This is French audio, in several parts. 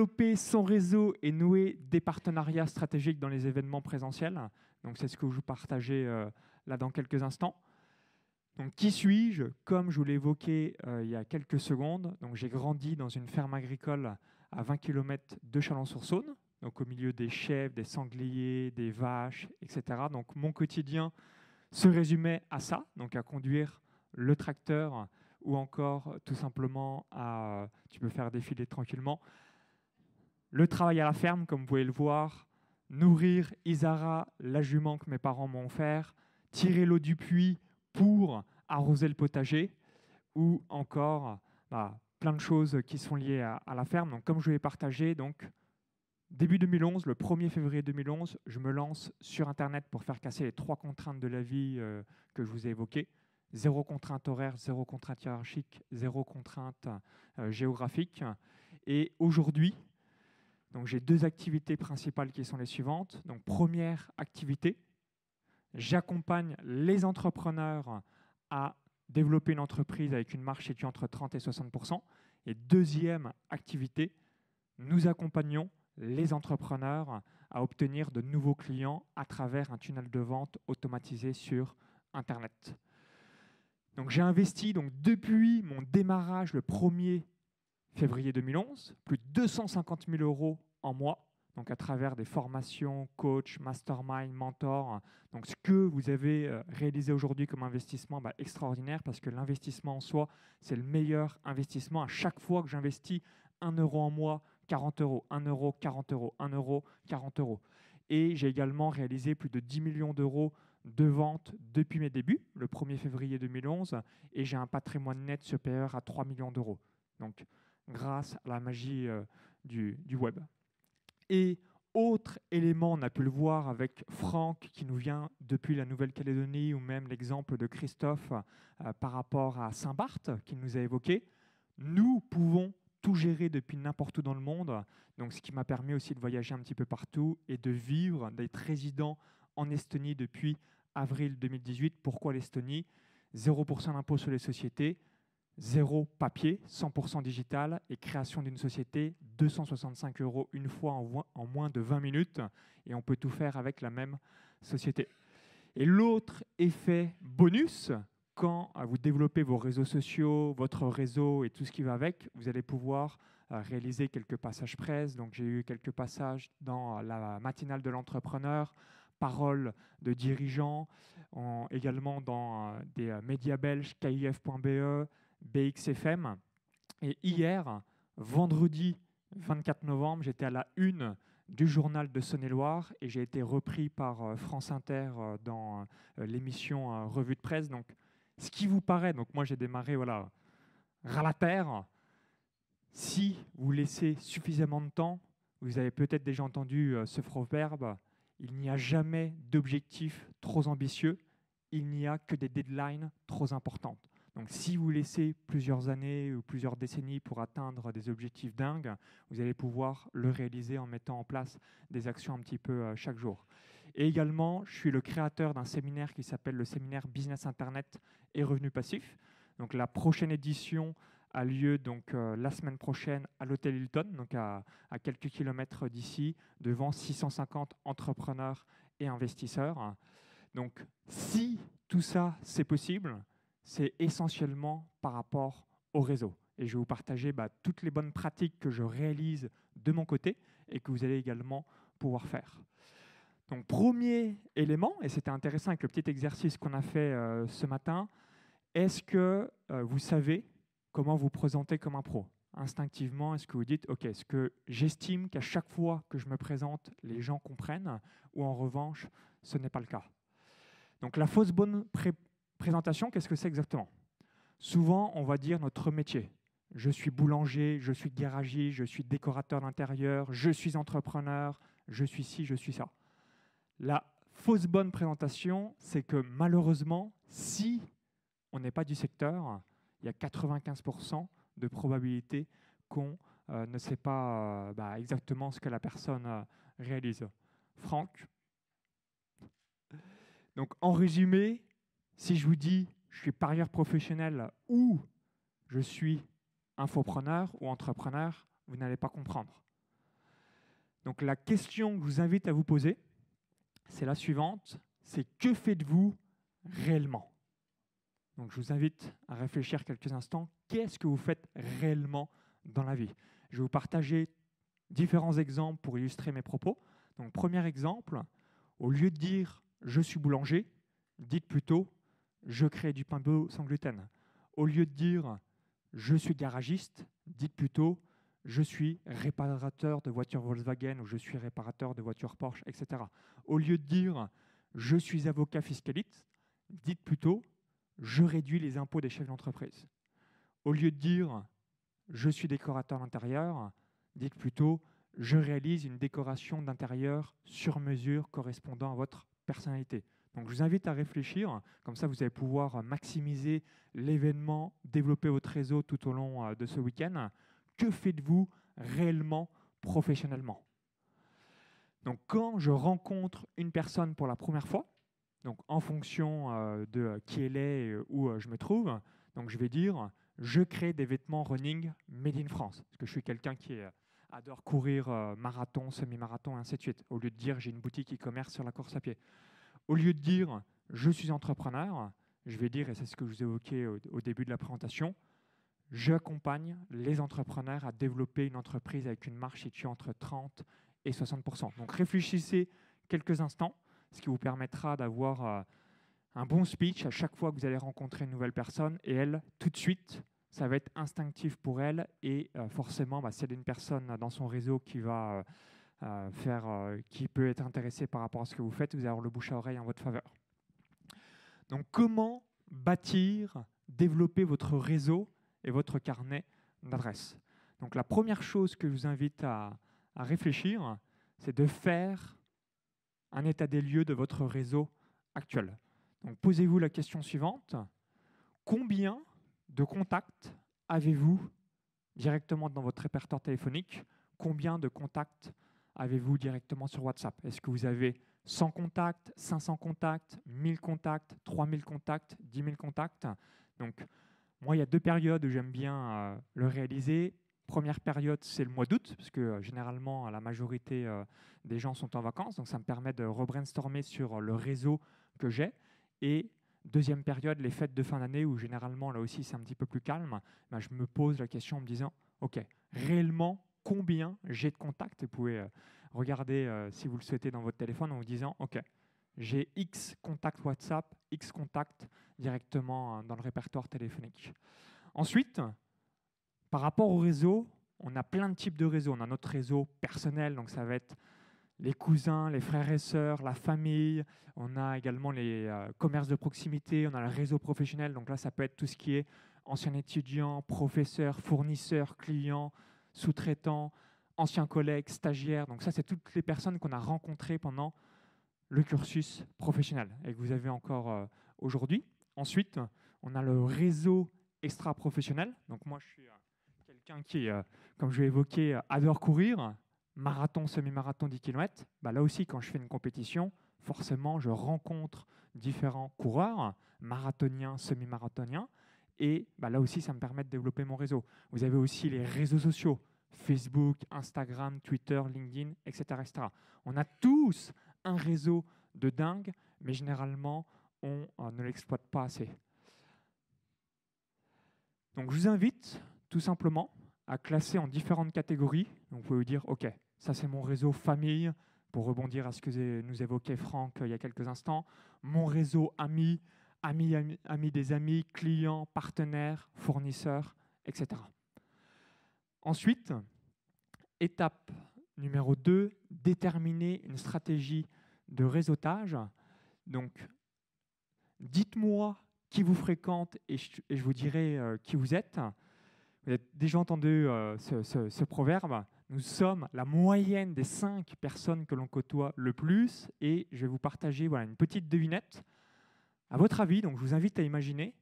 développer son réseau et nouer des partenariats stratégiques dans les événements présentiels. Donc c'est ce que je vous partager euh, là dans quelques instants. Donc qui suis-je? Comme je vous l'ai évoqué euh, il y a quelques secondes, donc j'ai grandi dans une ferme agricole à 20 km de Chalon-sur-Saône, donc au milieu des chèvres, des sangliers, des vaches, etc. Donc mon quotidien se résumait à ça, donc à conduire le tracteur ou encore tout simplement à, tu peux faire défiler tranquillement. Le travail à la ferme, comme vous pouvez le voir, nourrir Isara, la jument que mes parents m'ont offert, tirer l'eau du puits pour arroser le potager, ou encore bah, plein de choses qui sont liées à, la ferme. Donc, comme je l'ai partagé, donc début 2011, le 1er février 2011, je me lance sur Internet pour faire casser les trois contraintes de la vie euh, que je vous ai évoquées. Zéro contrainte horaire, zéro contrainte hiérarchique, zéro contrainte euh, géographique. Et aujourd'hui, donc j'ai deux activités principales qui sont les suivantes. Donc première activité, j'accompagne les entrepreneurs à développer une entreprise avec une marge située entre 30 et 60% Et deuxième activité, nous accompagnons les entrepreneurs à obtenir de nouveaux clients à travers un tunnel de vente automatisé sur Internet. Donc j'ai investi donc depuis mon démarrage le 1er février 2011, plus de 250 000 euros en mois, donc à travers des formations, coach, mastermind, mentor. Donc ce que vous avez euh, réalisé aujourd'hui comme investissement, bah, extraordinaire, parce que l'investissement en soi, c'est le meilleur investissement. À chaque fois que j'investis 1 euro en mois, 40 euros, 1 euro, 40 euros, 1 euro, 40 euros. Et j'ai également réalisé plus de 10 millions d'euros de ventes depuis mes débuts, le 1er février 2011, et j'ai un patrimoine net supérieur à 3 millions d'euros. Donc grâce à la magie euh, du, web. Et autre élément, on a pu le voir avec Franck qui nous vient depuis la Nouvelle-Calédonie ou même l'exemple de Christophe euh, par rapport à Saint-Barth qui nous a évoqué, nous pouvons tout gérer depuis n'importe où dans le monde. Donc, ce qui m'a permis aussi de voyager un petit peu partout et de vivre, d'être résident en Estonie depuis avril 2018. Pourquoi l'Estonie? 0% d'impôt sur les sociétés, zéro papier, 100% digital et création d'une société, 265 euros une fois en, moins de 20 minutes et on peut tout faire avec la même société. Et l'autre effet bonus, quand vous développez vos réseaux sociaux, votre réseau et tout ce qui va avec, vous allez pouvoir euh, réaliser quelques passages presse. Donc j'ai eu quelques passages dans la matinale de l'entrepreneur, paroles de dirigeants, également dans euh, des euh, médias belges, KIF.be, BXFM. Et hier, vendredi 24 novembre, j'étais à la une du journal de Saône-et-Loire et j'ai été repris par euh, France Inter euh, dans euh, l'émission Revue de presse. Donc, ce qui vous paraît, donc moi j'ai démarré voilà, ras la terre. Si vous laissez suffisamment de temps, vous avez peut-être déjà entendu ce proverbe il n'y a jamais d'objectif trop ambitieux, il n'y a que des deadlines trop importantes. Donc si vous laissez plusieurs années ou plusieurs décennies pour atteindre des objectifs dingues, vous allez pouvoir le réaliser en mettant en place des actions un petit peu euh, chaque jour. Et également, je suis le créateur d'un séminaire qui s'appelle le séminaire Business Internet et Revenus Passifs. Donc la prochaine édition a lieu donc euh, la semaine prochaine à l'hôtel Hilton, donc à, à quelques kilomètres d'ici, devant 650 entrepreneurs et investisseurs. Donc si tout ça c'est possible, c'est essentiellement par rapport au réseau. Et je vais vous partager bah, toutes les bonnes pratiques que je réalise de mon côté et que vous allez également pouvoir faire. Donc premier élément, et c'était intéressant avec le petit exercice qu'on a fait euh, ce matin, est-ce que euh, vous savez comment vous présenter comme un pro? Instinctivement, est-ce que vous dites, OK, est-ce que j'estime qu'à chaque fois que je me présente, les gens comprennent, ou en revanche, ce n'est pas le cas? Donc la fausse bonne Présentation, qu'est-ce que c'est exactement? Souvent, on va dire notre métier. Je suis boulanger, je suis garagiste, je suis décorateur d'intérieur, je suis entrepreneur, je suis ci, je suis ça. La fausse bonne présentation, c'est que malheureusement, si on n'est pas du secteur, il y a 95% de probabilité qu'on euh, ne sait pas euh, bah, exactement ce que la personne euh, réalise. Franck? Donc en résumé, si je vous dis je suis parieur professionnel ou je suis infopreneur ou entrepreneur, vous n'allez pas comprendre. Donc la question que je vous invite à vous poser, c'est la suivante, c'est que faites-vous réellement? Donc je vous invite à réfléchir quelques instants, qu'est-ce que vous faites réellement dans la vie? Je vais vous partager différents exemples pour illustrer mes propos. Donc premier exemple, au lieu de dire je suis boulanger, dites plutôt je crée du pain beau sans gluten. Au lieu de dire je suis garagiste, dites plutôt je suis réparateur de voitures Volkswagen ou je suis réparateur de voitures Porsche, etc. Au lieu de dire je suis avocat fiscaliste, dites plutôt je réduis les impôts des chefs d'entreprise. Au lieu de dire je suis décorateur d'intérieur, dites plutôt je réalise une décoration d'intérieur sur mesure correspondant à votre personnalité. Je vous invite à réfléchir, comme ça vous allez pouvoir maximiser l'événement, développer votre réseau tout au long euh, de ce week-end. Que faites-vous réellement professionnellement? Donc quand je rencontre une personne pour la première fois, donc en fonction euh, de qui elle est et où euh, je me trouve, donc je vais dire je crée des vêtements running made in France, parce que je suis quelqu'un qui adore courir marathon, semi-marathon, ainsi de suite, au lieu de dire j'ai une boutique e-commerce sur la course à pied. Au lieu de dire je suis entrepreneur, je vais dire, et c'est ce que je vous évoquais au, au début de la présentation, j'accompagne les entrepreneurs à développer une entreprise avec une marge située entre 30 et 60% Donc réfléchissez quelques instants, ce qui vous permettra d'avoir euh, un bon speech à chaque fois que vous allez rencontrer une nouvelle personne, et elle, tout de suite, ça va être instinctif pour elle, et euh, forcément, bah, si elle est une personne dans son réseau qui va... Euh, faire, euh, qui peut être intéressé par rapport à ce que vous faites, vous allez avoir le bouche à oreille en votre faveur. Donc comment bâtir, développer votre réseau et votre carnet d'adresses? Donc la première chose que je vous invite à, à réfléchir, c'est de faire un état des lieux de votre réseau actuel. Donc posez-vous la question suivante. Combien de contacts avez-vous directement dans votre répertoire téléphonique? Combien de contacts avez-vous directement sur WhatsApp? Est-ce que vous avez 100 contacts, 500 contacts, 1000 contacts, 3000 contacts, 10 000 contacts? Donc, moi, il y a deux périodes où j'aime bien euh, le réaliser. Première période, c'est le mois d'août, parce que euh, généralement, la majorité euh, des gens sont en vacances, donc ça me permet de rebrainstormer sur le réseau que j'ai. Et deuxième période, les fêtes de fin d'année, où généralement, là aussi, c'est un petit peu plus calme, ben, je me pose la question en me disant, OK, réellement, combien j'ai de contacts. Vous pouvez euh, regarder, euh, si vous le souhaitez, dans votre téléphone en vous disant, OK, j'ai X contacts WhatsApp, X contacts directement euh, dans le répertoire téléphonique. Ensuite, par rapport au réseau, on a plein de types de réseaux. On a notre réseau personnel, donc ça va être les cousins, les frères et sœurs, la famille. On a également les commerces de proximité, on a le réseau professionnel. Donc là, ça peut être tout ce qui est ancien étudiant, professeur, fournisseur, client, sous-traitants, anciens collègues, stagiaires. Donc ça, c'est toutes les personnes qu'on a rencontrées pendant le cursus professionnel et que vous avez encore euh, aujourd'hui. Ensuite, on a le réseau extra-professionnel. Donc moi, je suis euh, quelqu'un qui, euh, comme je l'ai évoqué, adore courir, marathon, semi-marathon, 10 km. Bah, là aussi, quand je fais une compétition, forcément, je rencontre différents coureurs, marathoniens, semi-marathoniens, et bah, là aussi, ça me permet de développer mon réseau. Vous avez aussi les réseaux sociaux, Facebook, Instagram, Twitter, LinkedIn, etc. On a tous un réseau de dingue, mais généralement, on euh, ne l'exploite pas assez. Donc je vous invite tout simplement à classer en différentes catégories. Donc vous pouvez vous dire, OK, ça c'est mon réseau famille, pour rebondir à ce que nous évoquait Franck euh, il y a quelques instants. Mon réseau amis, des amis, clients, partenaires, fournisseurs, etc. Ensuite, étape numéro 2, déterminer une stratégie de réseautage. Donc, dites-moi qui vous fréquente et je, vous dirai euh, qui vous êtes. Vous avez déjà entendu euh, ce, proverbe. Nous sommes la moyenne des cinq personnes que l'on côtoie le plus et je vais vous partager voilà, une petite devinette à votre avis, donc je vous invite à imaginer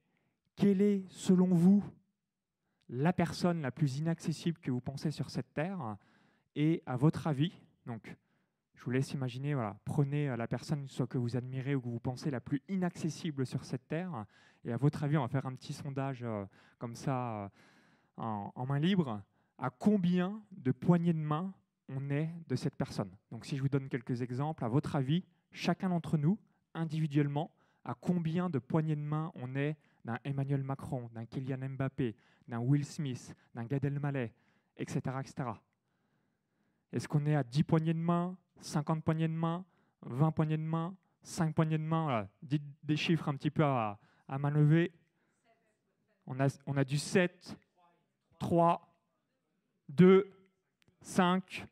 quelle est, selon vous, la personne la plus inaccessible que vous pensez sur cette terre et à votre avis, donc je vous laisse imaginer, voilà, prenez la personne soit que vous admirez ou que vous pensez la plus inaccessible sur cette terre et à votre avis, on va faire un petit sondage euh, comme ça euh, en, en main libre. À combien de poignées de main on est de cette personne? Donc si je vous donne quelques exemples, à votre avis, chacun d'entre nous, individuellement, à combien de poignées de main on est d'un Emmanuel Macron, d'un Kylian Mbappé, d'un Will Smith, d'un Gad Elmaleh, etc. Est-ce qu'on est à 10 poignées de main, 50 poignées de main, 20 poignées de main, 5 poignées de main? Dites des chiffres un petit peu à, à main levée. On a, on a du 7, 3, 2, 5.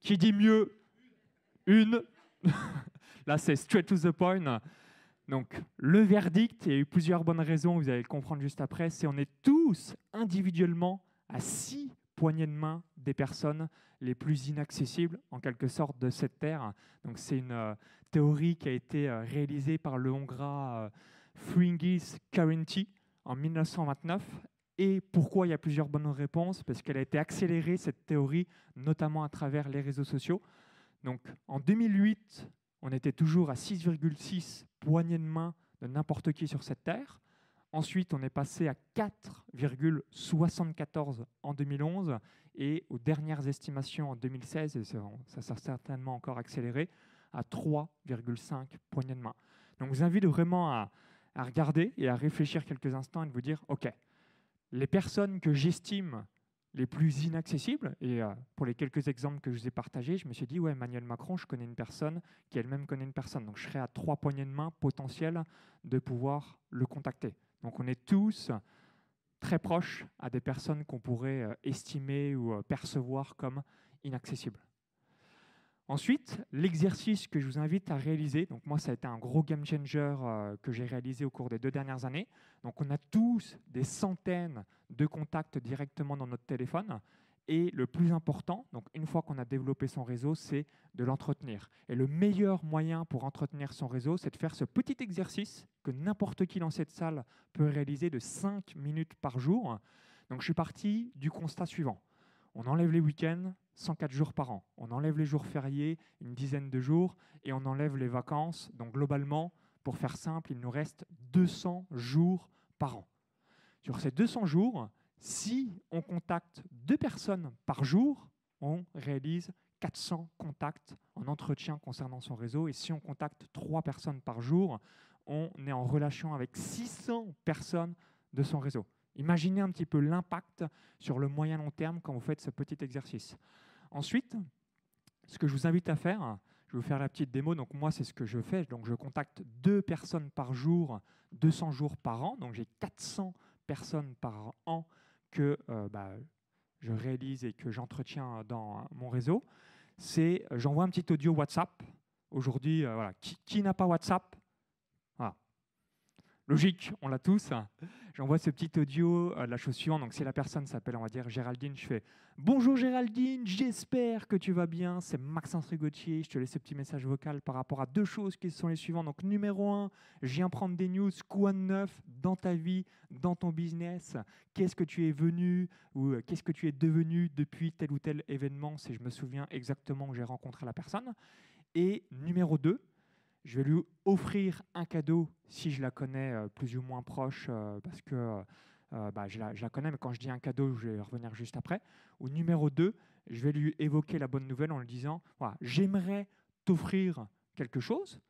Qui dit mieux? Une. Là, c'est straight to the point. Donc, le verdict, il y a eu plusieurs bonnes raisons, vous allez le comprendre juste après, c'est on est tous individuellement à six poignées de main des personnes les plus inaccessibles, en quelque sorte, de cette terre. Donc, c'est une euh, théorie qui a été euh, réalisée par le Hongrois euh, Fringis Karinti en 1929 et pourquoi il y a plusieurs bonnes réponses? Parce qu'elle a été accélérée, cette théorie, notamment à travers les réseaux sociaux. Donc en 2008, on était toujours à 6,6 poignées de main de n'importe qui sur cette Terre. Ensuite, on est passé à 4,74 en 2011 et aux dernières estimations en 2016, et ça s'est certainement encore accéléré, à 3,5 poignées de main. Donc je vous invite vraiment à, à regarder et à réfléchir quelques instants et de vous dire, OK, les personnes que j'estime les plus inaccessibles, et euh, pour les quelques exemples que je vous ai partagés, je me suis dit, ouais, Emmanuel Macron, je connais une personne qui elle-même connaît une personne. Donc je serai à trois poignées de main potentielles de pouvoir le contacter. Donc on est tous très proches à des personnes qu'on pourrait euh, estimer ou euh, percevoir comme inaccessibles. Ensuite, l'exercice que je vous invite à réaliser, donc moi ça a été un gros game changer euh, que j'ai réalisé au cours des deux dernières années. Donc on a tous des centaines de contacts directement dans notre téléphone. Et le plus important, donc une fois qu'on a développé son réseau, c'est de l'entretenir. Et le meilleur moyen pour entretenir son réseau, c'est de faire ce petit exercice que n'importe qui dans cette salle peut réaliser de 5 minutes par jour. Donc je suis parti du constat suivant. On enlève les week-ends, 104 jours par an. On enlève les jours fériés, une dizaine de jours, et on enlève les vacances. Donc globalement, pour faire simple, il nous reste 200 jours par an. Sur ces 200 jours, si on contacte deux personnes par jour, on réalise 400 contacts en entretien concernant son réseau. Et si on contacte trois personnes par jour, on est en relation avec 600 personnes de son réseau. Imaginez un petit peu l'impact sur le moyen long terme quand vous faites ce petit exercice. Ensuite, ce que je vous invite à faire, je vais vous faire la petite démo. Donc moi, c'est ce que je fais. Donc je contacte deux personnes par jour, 200 jours par an. Donc j'ai 400 personnes par an que euh, bah, je réalise et que j'entretiens dans mon réseau. C'est j'envoie un petit audio WhatsApp. Aujourd'hui, euh, voilà. qui, n'a pas WhatsApp. Logique, on l'a tous j'envoie ce petit audio à la chose suivante. Donc, si la personne s'appelle, on va dire Géraldine, je fais Bonjour Géraldine, j'espère que tu vas bien. C'est Maxence Rigotier. Je te laisse ce petit message vocal par rapport à deux choses qui sont les suivantes. Donc, numéro un, je viens prendre des news. Quoi de neuf dans ta vie, dans ton business? Qu'est-ce que tu es venu ou euh, qu'est-ce que tu es devenu depuis tel ou tel événement? Si je me souviens exactement où j'ai rencontré la personne. Et numéro deux, je vais lui offrir un cadeau si je la connais euh, plus ou moins proche, euh, parce que euh, bah, je, la, connais, mais quand je dis un cadeau, je vais revenir juste après. Ou numéro 2, je vais lui évoquer la bonne nouvelle en lui disant, j'aimerais t'offrir quelque chose,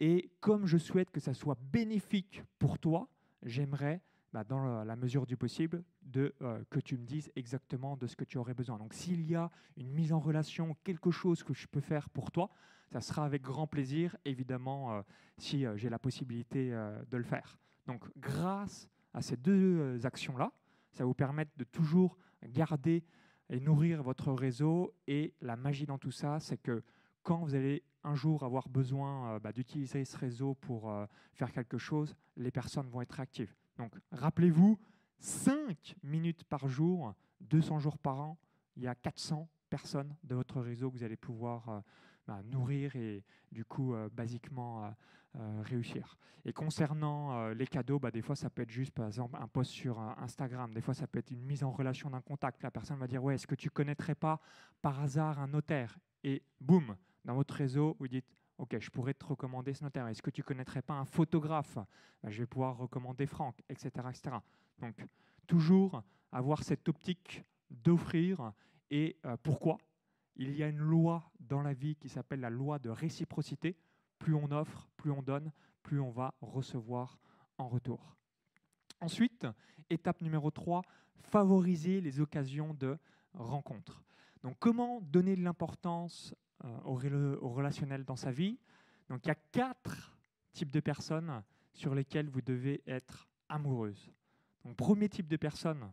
et comme je souhaite que ça soit bénéfique pour toi, j'aimerais, bah, dans la mesure du possible, que tu me dises exactement de ce que tu aurais besoin. Donc s'il y a une mise en relation, quelque chose que je peux faire pour toi, ça sera avec grand plaisir, évidemment, euh, si euh, j'ai la possibilité euh, de le faire. Donc, grâce à ces deux actions-là, ça vous permettre de toujours garder et nourrir votre réseau. Et la magie dans tout ça, c'est que quand vous allez un jour avoir besoin bah, d'utiliser ce réseau pour faire quelque chose, les personnes vont être actives. Donc, rappelez-vous, 5 minutes par jour, 200 jours par an, il y a 400 personnes de votre réseau que vous allez pouvoir bah, nourrir et du coup, euh, basiquement, euh, euh, réussir. Et concernant les cadeaux, bah, des fois, ça peut être juste, par exemple, un post sur Instagram. Des fois, ça peut être une mise en relation d'un contact. La personne va dire, ouais, est-ce que tu connaîtrais pas par hasard un notaire? Et boum, dans votre réseau, vous dites, OK, je pourrais te recommander ce notaire. Est-ce que tu connaîtrais pas un photographe? Bah, Je vais pouvoir recommander Franck, etc., etc. Donc, toujours avoir cette optique d'offrir. Et pourquoi? Il y a une loi dans la vie qui s'appelle la loi de réciprocité. Plus on offre, plus on donne, plus on va recevoir en retour. Ensuite, étape numéro 3, favoriser les occasions de rencontre. Donc comment donner de l'importance euh, au, relationnel dans sa vie? Donc il y a quatre types de personnes sur lesquelles vous devez être amoureuse. Premier type de personne,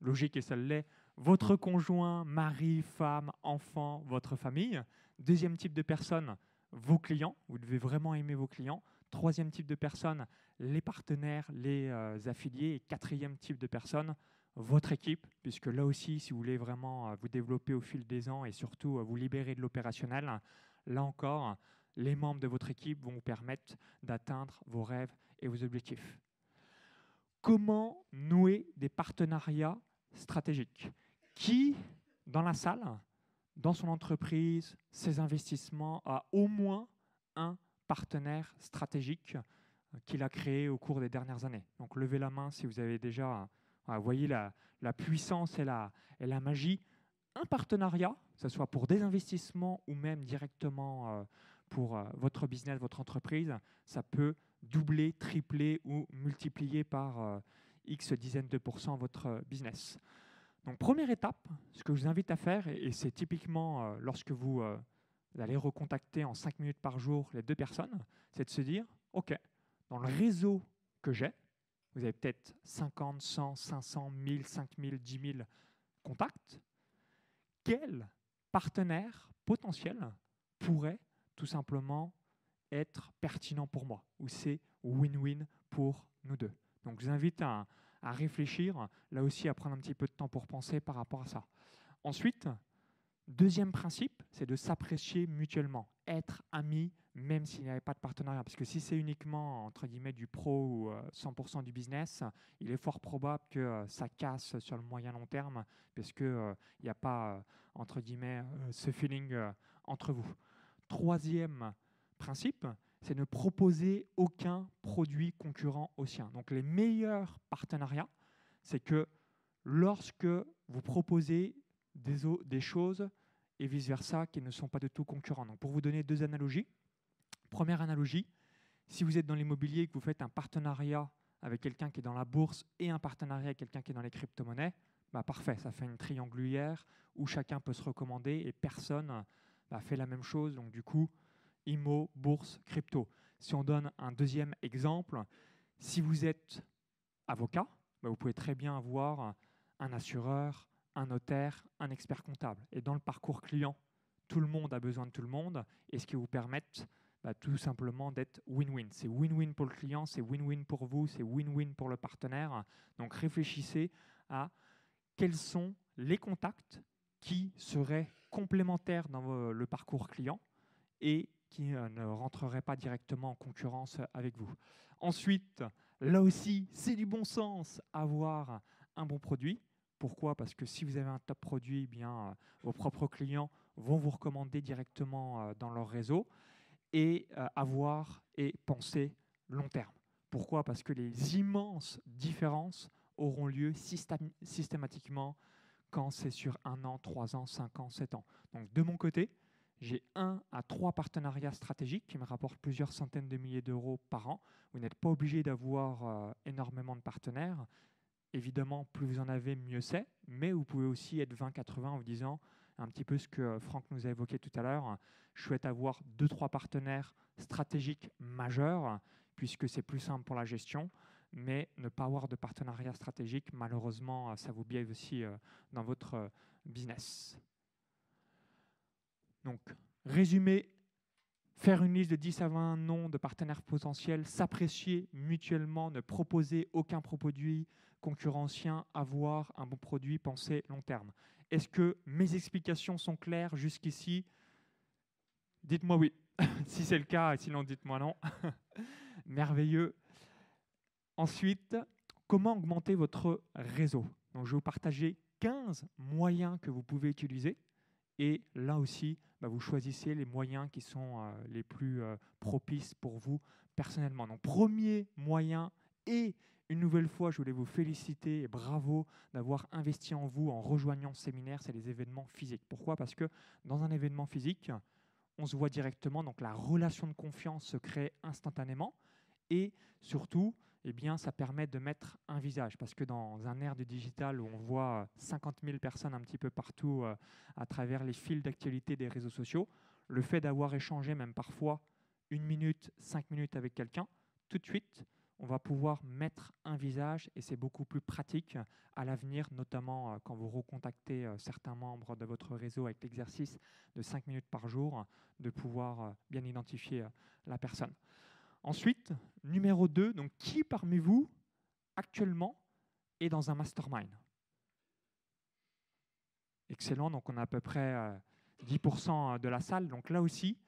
logique et ça l'est, votre conjoint, mari, femme, enfant, votre famille. Deuxième type de personne, vos clients. Vous devez vraiment aimer vos clients. Troisième type de personne, les partenaires, les euh, affiliés. Et quatrième type de personne, votre équipe, puisque là aussi, si vous voulez vraiment euh, vous développer au fil des ans et surtout euh, vous libérer de l'opérationnel, là encore, les membres de votre équipe vont vous permettre d'atteindre vos rêves et vos objectifs. Comment nouer des partenariats stratégiques? Qui, dans la salle, dans son entreprise, ses investissements, a au moins un partenaire stratégique euh, qu'il a créé au cours des dernières années. Donc levez la main si vous avez déjà, vous voyez la, puissance et la, et la magie. Un partenariat, que ce soit pour des investissements ou même directement euh, pour euh, votre business, votre entreprise, ça peut doubler, tripler ou multiplier par X dizaines de pourcents votre business. Donc première étape, ce que je vous invite à faire, et c'est typiquement euh, lorsque vous, euh, allez recontacter en 5 minutes par jour les deux personnes, c'est de se dire, OK, dans le réseau que j'ai, vous avez peut-être 50, 100, 500, 1000, 5000, 10 000 contacts, quel partenaire potentiel pourrait tout simplement être pertinent pour moi, ou c'est win-win pour nous deux? Donc je vous invite à, à réfléchir, là aussi à prendre un petit peu de temps pour penser par rapport à ça. Ensuite, deuxième principe, c'est de s'apprécier mutuellement, être amis même s'il n'y avait pas de partenariat. Parce que si c'est uniquement entre guillemets du pro ou 100% euh, du business, il est fort probable que euh, ça casse sur le moyen long terme parce qu'il euh, n'y a pas entre guillemets ce feeling entre vous. Troisième principe, c'est ne proposer aucun produit concurrent au sien. Donc les meilleurs partenariats, c'est que lorsque vous proposez des, des choses et vice-versa qui ne sont pas du tout concurrents. Donc pour vous donner deux analogies, première analogie, si vous êtes dans l'immobilier et que vous faites un partenariat avec quelqu'un qui est dans la bourse et un partenariat avec quelqu'un qui est dans les crypto-monnaies, bah parfait, ça fait une triangulaire où chacun peut se recommander et personne bah, fait la même chose. Donc du coup, IMO, bourse, crypto. Si on donne un deuxième exemple, si vous êtes avocat, bah, vous pouvez très bien avoir un assureur, un notaire, un expert comptable. Et dans le parcours client, tout le monde a besoin de tout le monde, et ce qui vous permet bah, tout simplement d'être win-win. C'est win-win pour le client, c'est win-win pour vous, c'est win-win pour le partenaire. Donc réfléchissez à quels sont les contacts qui seraient complémentaires dans le parcours client et qui euh, ne rentreraient pas directement en concurrence avec vous. Ensuite, là aussi, c'est du bon sens avoir un bon produit. Pourquoi? Parce que si vous avez un top produit, eh bien, euh, vos propres clients vont vous recommander directement euh, dans leur réseau et avoir et penser long terme. Pourquoi? Parce que les immenses différences auront lieu systématiquement quand c'est sur un an, trois ans, cinq ans, sept ans. Donc de mon côté, j'ai un à trois partenariats stratégiques qui me rapportent plusieurs centaines de milliers d'euros par an. Vous n'êtes pas obligé d'avoir euh, énormément de partenaires. Évidemment, plus vous en avez, mieux c'est. Mais vous pouvez aussi être 20-80 en vous disant un petit peu ce que Franck nous a évoqué tout à l'heure. Je souhaite avoir deux, trois partenaires stratégiques majeurs, puisque c'est plus simple pour la gestion. Mais ne pas avoir de partenariat stratégique, malheureusement, ça vous biaise aussi euh, dans votre euh, business. Donc, résumer, faire une liste de 10 à 20 noms de partenaires potentiels, s'apprécier mutuellement, ne proposer aucun produit concurrentien, avoir un bon produit, penser long terme. Est-ce que mes explications sont claires jusqu'ici? Dites-moi oui. si c'est le cas, sinon dites-moi non. Merveilleux. Ensuite, comment augmenter votre réseau? Donc, Je vais vous partager 15 moyens que vous pouvez utiliser. Et là aussi, bah, vous choisissez les moyens qui sont euh, les plus euh, propices pour vous personnellement. Donc, premier moyen et Une nouvelle fois, je voulais vous féliciter et bravo d'avoir investi en vous en rejoignant ce séminaire, c'est les événements physiques. Pourquoi? Parce que dans un événement physique, on se voit directement, donc la relation de confiance se crée instantanément et surtout, eh bien, ça permet de mettre un visage. Parce que dans un ère du digital où on voit 50 000 personnes un petit peu partout euh, à travers les fils d'actualité des réseaux sociaux, le fait d'avoir échangé même parfois une minute, cinq minutes avec quelqu'un, tout de suite, on va pouvoir mettre un visage et c'est beaucoup plus pratique à l'avenir, notamment euh, quand vous recontactez euh, certains membres de votre réseau avec l'exercice de 5 minutes par jour, de pouvoir euh, bien identifier la personne. Ensuite, numéro 2, donc qui parmi vous actuellement est dans un mastermind? Excellent, donc on a à peu près 10% de la salle. Donc là aussi,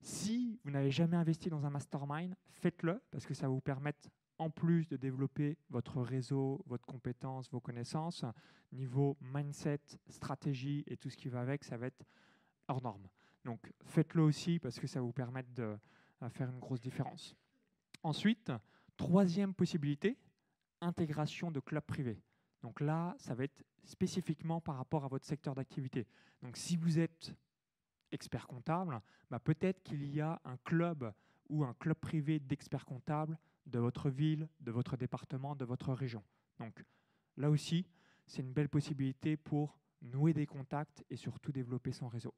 si vous n'avez jamais investi dans un mastermind, faites-le parce que ça va vous permettre, en plus de développer votre réseau, votre compétence, vos connaissances, niveau mindset, stratégie et tout ce qui va avec, ça va être hors norme. Donc faites-le aussi parce que ça va vous permettre de faire une grosse différence. Ensuite, troisième possibilité, intégration de clubs privés. Donc là, ça va être spécifiquement par rapport à votre secteur d'activité. Donc si vous êtes expert comptable, bah peut-être qu'il y a un club ou un club privé d'experts comptables de votre ville, de votre département, de votre région. Donc là aussi, c'est une belle possibilité pour nouer des contacts et surtout développer son réseau.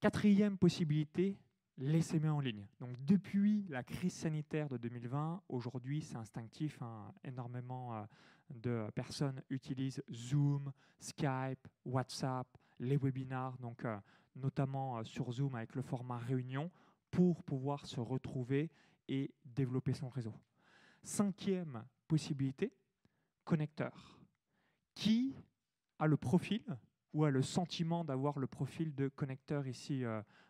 Quatrième possibilité, laissez-moi en ligne. Donc depuis la crise sanitaire de 2020, aujourd'hui c'est instinctif, hein, énormément euh, de personnes utilisent Zoom, Skype, WhatsApp, les webinars. Donc euh, notamment euh, sur Zoom avec le format réunion, pour pouvoir se retrouver et développer son réseau. Cinquième possibilité, connecteur. Qui a le profil ou a le sentiment d'avoir le profil de connecteur ici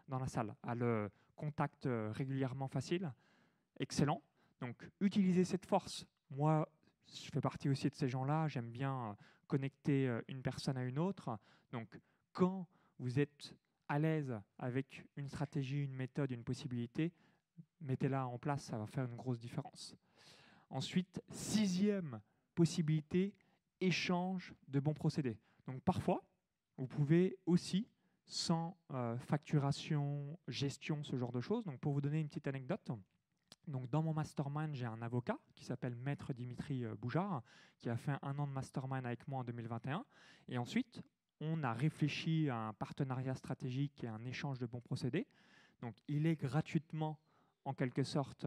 dans la salle, a le contact euh, régulièrement facile Excellent. Donc, utilisez cette force. Moi, je fais partie aussi de ces gens-là. J'aime bien connecter une personne à une autre. Donc, quand vous êtes à l'aise avec une stratégie, une méthode, une possibilité, mettez-la en place, ça va faire une grosse différence. Ensuite, sixième possibilité, échange de bons procédés. Donc parfois, vous pouvez aussi, sans euh, facturation, gestion, ce genre de choses, donc pour vous donner une petite anecdote, donc dans mon mastermind, j'ai un avocat qui s'appelle Maître Dimitri euh, Boujard, qui a fait un an de mastermind avec moi en 2021. Et ensuite, on a réfléchi à un partenariat stratégique et un échange de bons procédés. Donc, il est gratuitement, en quelque sorte,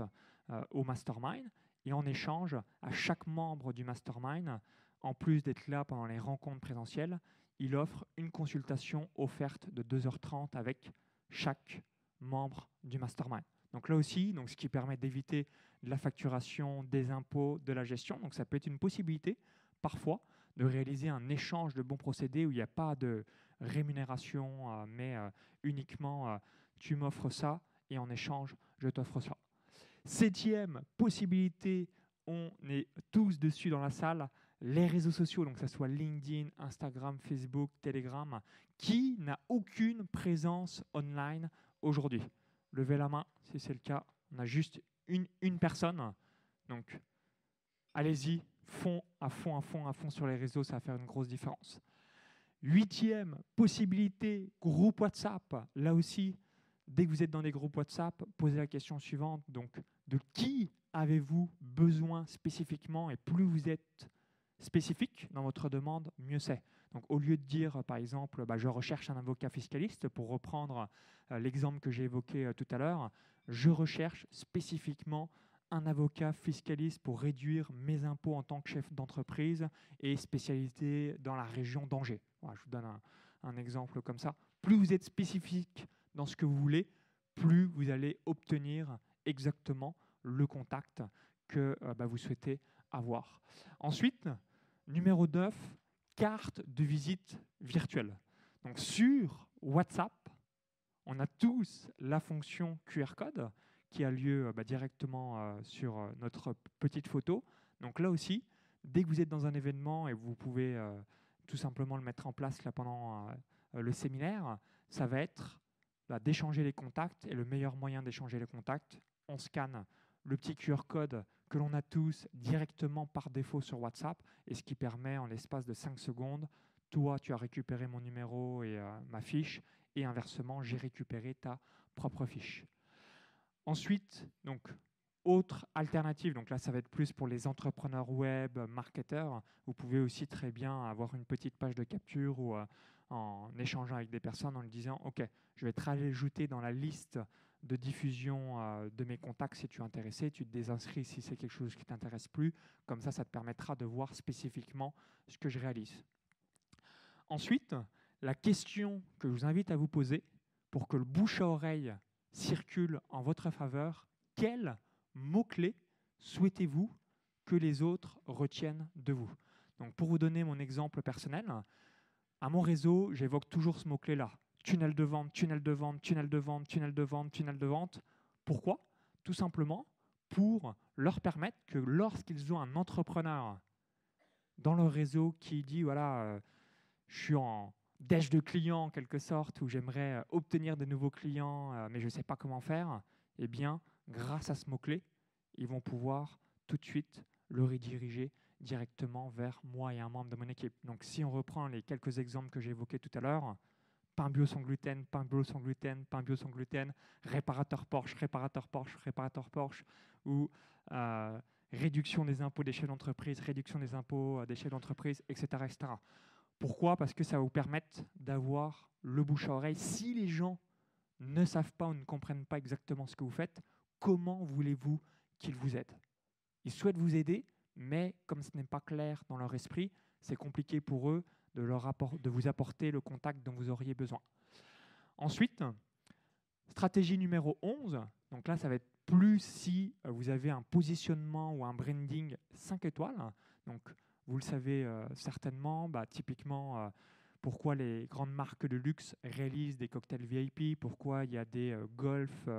euh, au mastermind. Et en échange, à chaque membre du mastermind, en plus d'être là pendant les rencontres présentielles, il offre une consultation offerte de 2h30 avec chaque membre du mastermind. Donc là aussi, ce qui permet d'éviter la facturation, des impôts, de la gestion. Donc ça peut être une possibilité parfois de réaliser un échange de bons procédés où il n'y a pas de rémunération, euh, mais euh, uniquement euh, tu m'offres ça et en échange, je t'offre ça. Septième possibilité, on est tous dessus dans la salle, les réseaux sociaux, donc que ce soit LinkedIn, Instagram, Facebook, Telegram, qui n'a aucune présence online aujourd'hui? Levez la main si c'est le cas. On a juste une, une personne. Donc, allez-y, fond, à fond, à fond, à fond sur les réseaux, ça va faire une grosse différence. Huitième possibilité, groupe WhatsApp. Là aussi, dès que vous êtes dans des groupes WhatsApp, posez la question suivante. Donc, de qui avez-vous besoin spécifiquement? Et plus vous êtes spécifique dans votre demande, mieux c'est. Donc, au lieu de dire, par exemple, bah, je recherche un avocat fiscaliste, pour reprendre euh, l'exemple que j'ai évoqué euh, tout à l'heure, je recherche spécifiquement un avocat fiscaliste pour réduire mes impôts en tant que chef d'entreprise et spécialisé dans la région d'Angers. je vous donne un, exemple comme ça. Plus vous êtes spécifique dans ce que vous voulez, plus vous allez obtenir exactement le contact que euh, bah, vous souhaitez avoir. Ensuite, numéro 9, carte de visite virtuelle. Donc sur WhatsApp, on a tous la fonction QR code qui a lieu euh, bah, directement euh, sur euh, notre petite photo. Donc là aussi, dès que vous êtes dans un événement et vous pouvez tout simplement le mettre en place là pendant le séminaire, ça va être bah, d'échanger les contacts. Et le meilleur moyen d'échanger les contacts, on scanne le petit QR code que l'on a tous directement par défaut sur WhatsApp et ce qui permet en l'espace de 5 secondes, toi tu as récupéré mon numéro et euh, ma fiche et inversement j'ai récupéré ta propre fiche. Ensuite, donc autre alternative, donc là ça va être plus pour les entrepreneurs web, marketeurs, vous pouvez aussi très bien avoir une petite page de capture ou euh, en échangeant avec des personnes en lui disant ok je vais te rajouter dans la liste de diffusion euh, de mes contacts si tu es intéressé, tu te désinscris si c'est quelque chose qui t'intéresse plus, comme ça ça te permettra de voir spécifiquement ce que je réalise. Ensuite, la question que je vous invite à vous poser pour que le bouche à oreille circule en votre faveur, quel mot-clé souhaitez-vous que les autres retiennent de vous? Donc pour vous donner mon exemple personnel, à mon réseau, j'évoque toujours ce mot-clé-là. Tunnel de vente, tunnel de vente, tunnel de vente, tunnel de vente, tunnel de vente. Pourquoi? Tout simplement pour leur permettre que lorsqu'ils ont un entrepreneur dans leur réseau qui dit voilà, euh, je suis en déj de clients en quelque sorte, ou j'aimerais euh, obtenir de nouveaux clients, euh, mais je ne sais pas comment faire, eh bien, grâce à ce mot-clé, ils vont pouvoir tout de suite le rediriger directement vers moi et un membre de mon équipe. Donc si on reprend les quelques exemples que j'ai évoqués tout à l'heure, pain bio sans gluten, pain bio sans gluten, pain bio sans gluten, réparateur Porsche, réparateur Porsche, réparateur Porsche, ou euh, réduction des impôts des chefs d'entreprise, réduction des impôts des chefs d'entreprise, etc., etc. Pourquoi? Parce que ça va vous permettre d'avoir le bouche à oreille. Si les gens ne savent pas ou ne comprennent pas exactement ce que vous faites, comment voulez-vous qu'ils vous aident? Ils souhaitent vous aider, mais comme ce n'est pas clair dans leur esprit, c'est compliqué pour eux de, vous apporter le contact dont vous auriez besoin. Ensuite, stratégie numéro 11, donc là ça va être plus si euh, vous avez un positionnement ou un branding 5 étoiles. Donc vous le savez euh, certainement, bah, typiquement euh, pourquoi les grandes marques de luxe réalisent des cocktails VIP, pourquoi il y a des golfs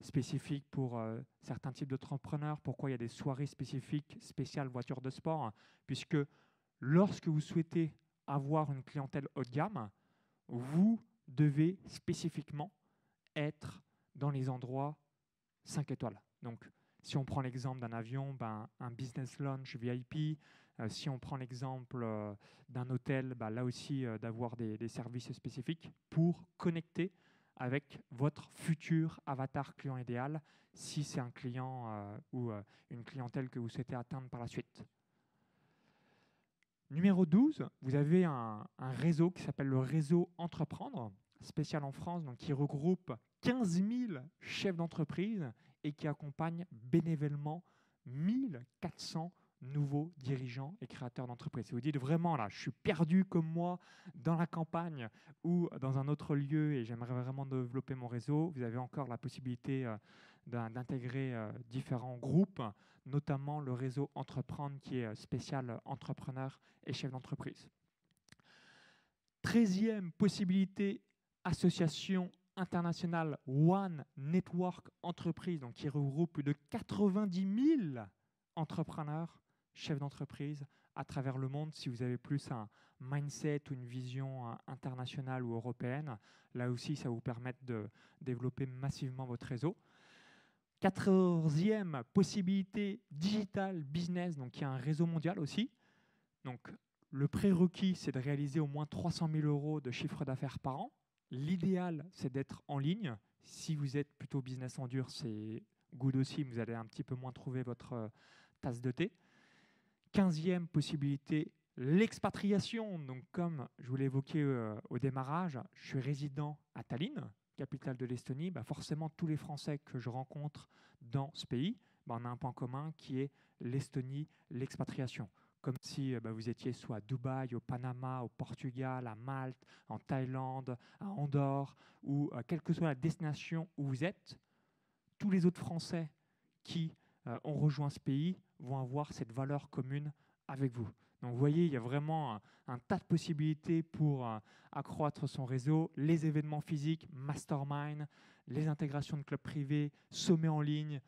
spécifiques pour certains types d'entrepreneurs, pourquoi il y a des soirées spécifiques, spéciales voitures de sport, puisque lorsque vous souhaitez avoir une clientèle haut de gamme, vous devez spécifiquement être dans les endroits 5 étoiles. Donc, si on prend l'exemple d'un avion, ben, un business launch VIP. Euh, si on prend l'exemple euh, d'un hôtel, ben, là aussi, d'avoir des, services spécifiques pour connecter avec votre futur avatar client idéal si c'est un client euh, ou euh, une clientèle que vous souhaitez atteindre par la suite. Numéro 12, vous avez un, réseau qui s'appelle le réseau Entreprendre, spécial en France, donc qui regroupe 15 000 chefs d'entreprise et qui accompagne bénévolement 1400 nouveaux dirigeants et créateurs d'entreprises. Si vous dites vraiment, là, je suis perdu comme moi dans la campagne ou dans un autre lieu et j'aimerais vraiment développer mon réseau, vous avez encore la possibilité euh, d'intégrer euh, différents groupes, notamment le réseau Entreprendre qui est euh, spécial entrepreneur et chef d'entreprise. Treizième possibilité, association internationale One Network Entreprise, donc qui regroupe plus de 90 000 entrepreneurs chef d'entreprise à travers le monde, si vous avez plus un mindset ou une vision euh, internationale ou européenne, là aussi, ça vous permettre de développer massivement votre réseau. Quatorzième possibilité, digital business, donc il y a un réseau mondial aussi. Donc le prérequis, c'est de réaliser au moins 300 000 euros de chiffre d'affaires par an. L'idéal, c'est d'être en ligne. Si vous êtes plutôt business en dur, c'est good aussi, vous allez un petit peu moins trouver votre euh, tasse de thé. Quinzième possibilité, l'expatriation. Donc, comme je vous l'ai évoqué euh, au démarrage, je suis résident à Tallinn, capitale de l'Estonie. Bah, forcément, tous les Français que je rencontre dans ce pays, bah, on a un point commun qui est l'Estonie, l'expatriation. Comme si euh, bah, vous étiez soit à Dubaï, au Panama, au Portugal, à Malte, en Thaïlande, à Andorre, ou euh, quelle que soit la destination où vous êtes, tous les autres Français qui ont rejoint ce pays vont avoir cette valeur commune avec vous. Donc vous voyez, il y a vraiment un, tas de possibilités pour euh, accroître son réseau, les événements physiques, mastermind, les intégrations de clubs privés, sommets en ligne,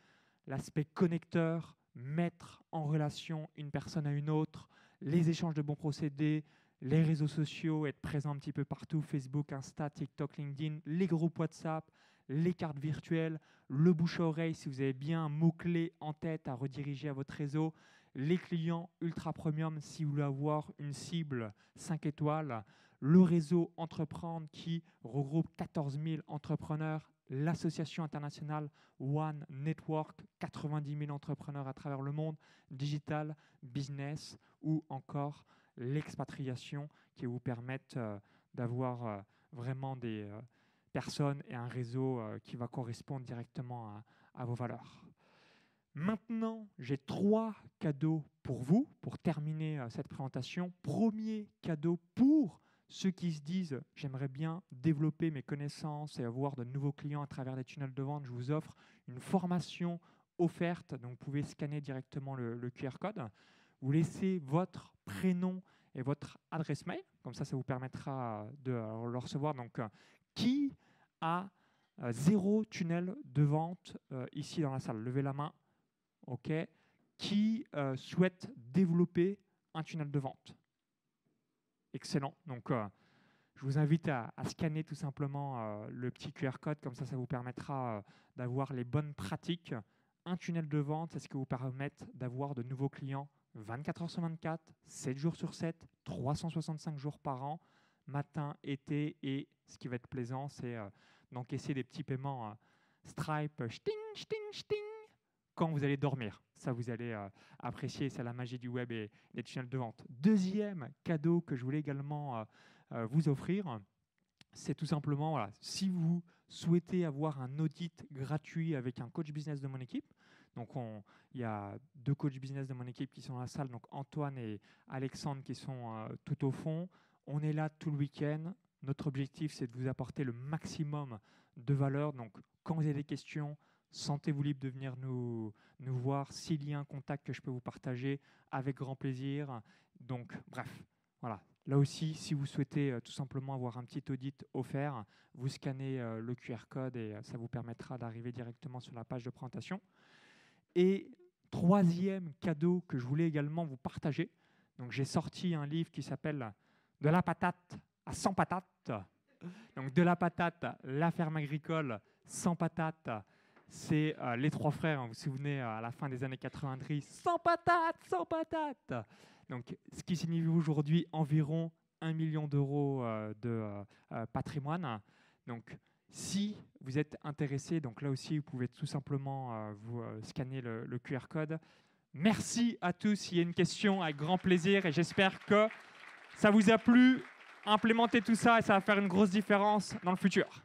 l'aspect connecteur, mettre en relation une personne à une autre, les échanges de bons procédés, les réseaux sociaux, être présent un petit peu partout, Facebook, Insta, TikTok, LinkedIn, les groupes WhatsApp, les cartes virtuelles, le bouche à oreille si vous avez bien un mot-clé en tête à rediriger à votre réseau, les clients ultra premium si vous voulez avoir une cible 5 étoiles, le réseau Entreprendre qui regroupe 14 000 entrepreneurs, l'association internationale One Network, 90 000 entrepreneurs à travers le monde, digital, business ou encore l'expatriation qui vous permettent euh, d'avoir euh, vraiment des euh, personnes et un réseau qui va correspondre directement à vos valeurs. Maintenant, j'ai trois cadeaux pour vous pour terminer euh, cette présentation. Premier cadeau pour ceux qui se disent j'aimerais bien développer mes connaissances et avoir de nouveaux clients à travers des tunnels de vente. Je vous offre une formation offerte. Donc, vous pouvez scanner directement le, QR code. Vous laissez votre prénom et votre adresse mail. Comme ça, ça vous permettra de le recevoir. Donc, euh, qui a euh, zéro tunnel de vente ici dans la salle? Levez la main qui euh, souhaite développer un tunnel de vente. Excellent. Donc, euh, je vous invite à, scanner tout simplement euh, le petit QR code, comme ça, ça vous permettra d'avoir les bonnes pratiques. Un tunnel de vente, c'est ce qui vous permet d'avoir de nouveaux clients 24 heures sur 24, 7 jours sur 7, 365 jours par an, matin, été, et ce qui va être plaisant, c'est d'encaisser des petits paiements Stripe, sting, sting, sting, quand vous allez dormir. Ça, vous allez euh, apprécier, c'est la magie du web et des tunnels de vente. Deuxième cadeau que je voulais également euh, euh, vous offrir, c'est tout simplement, voilà, si vous souhaitez avoir un audit gratuit avec un coach business de mon équipe, donc il y a deux coachs business de mon équipe qui sont dans la salle, donc Antoine et Alexandre qui sont tout au fond. On est là tout le week-end. Notre objectif, c'est de vous apporter le maximum de valeur. Donc, quand vous avez des questions, Sentez-vous libre de venir nous, nous voir. S'il y a un contact que je peux vous partager, avec grand plaisir. Donc, bref, voilà. Là aussi, si vous souhaitez euh, tout simplement avoir un petit audit offert, vous scannez euh, le QR code et euh, ça vous permettra d'arriver directement sur la page de présentation. Et troisième cadeau que je voulais également vous partager. Donc, j'ai sorti un livre qui s'appelle De la patate à 100 patates. Donc, de la patate, la ferme agricole, sans patates c'est euh, les trois frères, hein, vous vous souvenez, à la fin des années 90, sans patates, sans patates. Donc, ce qui signifie aujourd'hui environ 1 million d'euros euh, de euh, patrimoine. Donc, si vous êtes intéressé, donc là aussi, vous pouvez tout simplement vous scanner le, QR code. Merci à tous. S'il y a une question, avec grand plaisir, et j'espère que ça vous a plu. Implémentez tout ça et ça va faire une grosse différence dans le futur.